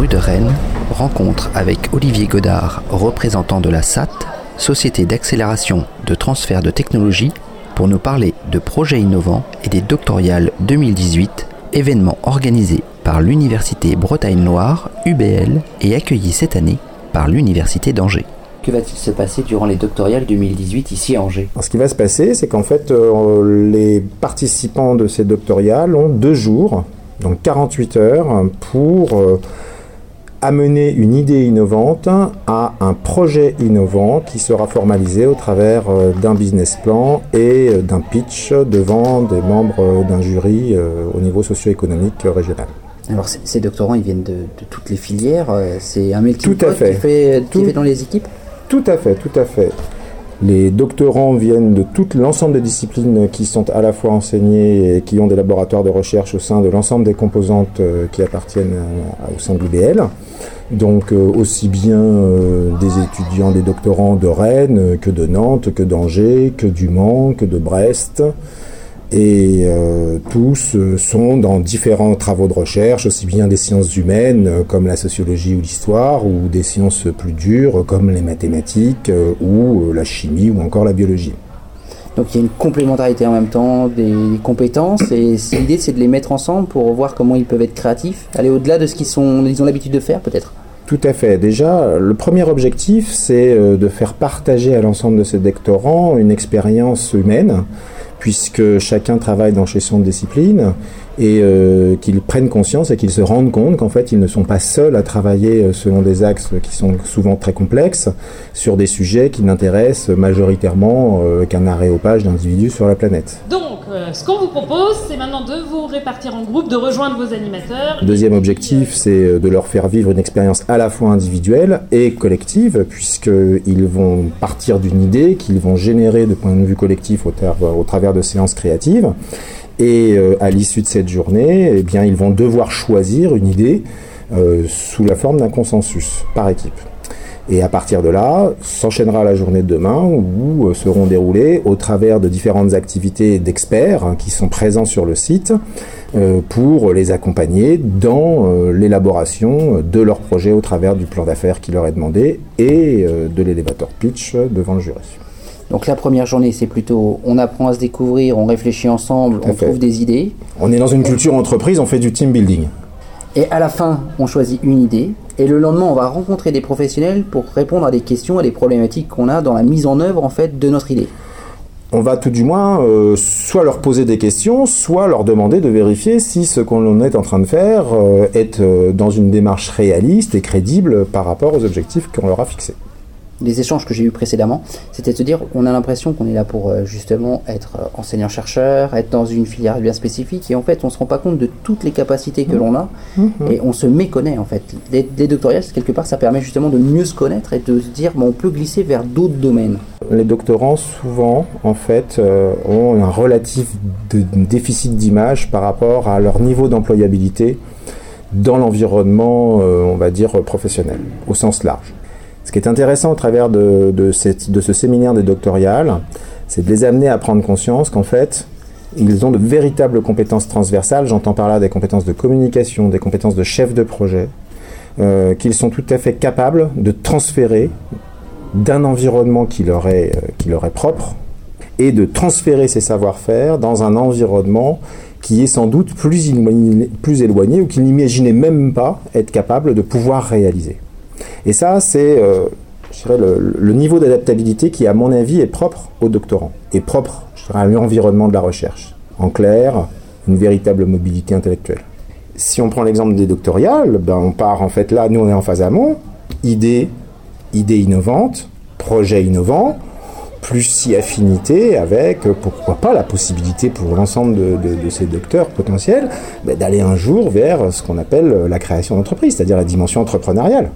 rue de Rennes, rencontre avec Olivier Godard, représentant de la SAT, Société d'accélération de transfert de technologie, pour nous parler de projets innovants et des doctoriales 2018, événement organisé par l'Université Bretagne-Noire, UBL, et accueilli cette année par l'Université d'Angers. Que va-t-il se passer durant les doctoriales 2018 ici à Angers? Ce qui va se passer, c'est qu'en fait, euh, les participants de ces doctoriales ont deux jours, donc 48 heures, pour euh, amener une idée innovante à un projet innovant qui sera formalisé au travers euh, d'un business plan et d'un pitch devant des membres d'un jury au niveau socio-économique régional. Alors ces doctorants, ils viennent de, toutes les filières, c'est un pot qui fait, qui fait dans les équipes? Tout à fait, tout à fait. Les doctorants viennent de tout l'ensemble des disciplines qui sont à la fois enseignées et qui ont des laboratoires de recherche au sein de l'ensemble des composantes euh, qui appartiennent au sein de l'UBL. Donc euh, aussi bien euh, des étudiants, des doctorants de Rennes que de Nantes, que d'Angers, que du Mans, que de Brest et euh, tous euh, sont dans différents travaux de recherche, aussi bien des sciences humaines euh, comme la sociologie ou l'histoire, ou des sciences plus dures comme les mathématiques ou la chimie ou encore la biologie. Donc il y a une complémentarité en même temps des compétences et l'idée c'est de les mettre ensemble pour voir comment ils peuvent être créatifs, aller au-delà de ce qu'ils sont, ils ont l'habitude de faire peut-être. Tout à fait. Déjà, le premier objectif, c'est de faire partager à l'ensemble de ces doctorants une expérience humaine puisque chacun travaille dans chez son discipline et euh, qu'ils prennent conscience et qu'ils se rendent compte qu'en fait ils ne sont pas seuls à travailler euh, selon des axes qui sont souvent très complexes sur des sujets qui n'intéressent majoritairement euh, qu'un aréopage d'individus sur la planète. Donc ce qu'on vous propose c'est maintenant de vous répartir en groupe, de rejoindre vos animateurs. Deuxième objectif c'est de leur faire vivre une expérience à la fois individuelle et collective puisqu'ils vont partir d'une idée qu'ils vont générer de point de vue collectif au, au travers de séances créatives et euh, à l'issue de cette journée, eh bien, ils vont devoir choisir une idée euh, sous la forme d'un consensus par équipe. Et à partir de là, s'enchaînera la journée de demain où euh, seront déroulées, au travers de différentes activités d'experts hein, qui sont présents sur le site, pour les accompagner dans l'élaboration de leur projet au travers du plan d'affaires qui leur est demandé et de l'élévateur pitch devant le jury. Donc la première journée, c'est plutôt on apprend à se découvrir, on réfléchit ensemble, on trouve des idées. On est dans une culture entreprise, on fait du team building. Et à la fin, on choisit une idée. Et le lendemain, on va rencontrer des professionnels pour répondre à des questions, à des problématiques qu'on a dans la mise en œuvre en fait de notre idée. On va tout du moins euh, soit leur poser des questions, soit leur demander de vérifier si ce qu'on est en train de faire euh, est euh, dans une démarche réaliste et crédible par rapport aux objectifs qu'on leur a fixés les échanges que j'ai eu précédemment, c'était de se dire on a l'impression qu'on est là pour euh, justement être euh, enseignant-chercheur, être dans une filière bien spécifique, et en fait on se rend pas compte de toutes les capacités que mmh. l'on a, mmh. et on se méconnaît en fait. Les, les doctorales, quelque part, ça permet justement de mieux se connaître et de se dire bon, on peut glisser vers d'autres domaines. Les doctorants, souvent, en fait, euh, ont un relatif déficit d'image par rapport à leur niveau d'employabilité dans l'environnement, on va dire, professionnel, au sens large. Ce qui est intéressant au travers de, ce séminaire des doctoriales, c'est de les amener à prendre conscience qu'en fait, ils ont de véritables compétences transversales. J'entends par là des compétences de communication, des compétences de chef de projet, euh, qu'ils sont tout à fait capables de transférer d'un environnement qui leur, est, euh, qui leur est propre et de transférer ces savoir-faire dans un environnement qui est sans doute plus plus éloigné ou qu'ils n'imaginaient même pas être capables de pouvoir réaliser. Et ça, c'est euh, le, niveau d'adaptabilité qui, à mon avis, est propre aux doctorants, et propre à l'environnement de la recherche. En clair, une véritable mobilité intellectuelle. Si on prend l'exemple des doctoriales, ben on part en fait là, nous on est en phase amont, idée, idée innovante, projet innovant, plus si affinité avec, pourquoi pas, la possibilité pour l'ensemble de, ces docteurs potentiels ben, d'aller un jour vers ce qu'on appelle la création d'entreprise, c'est-à-dire la dimension entrepreneuriale.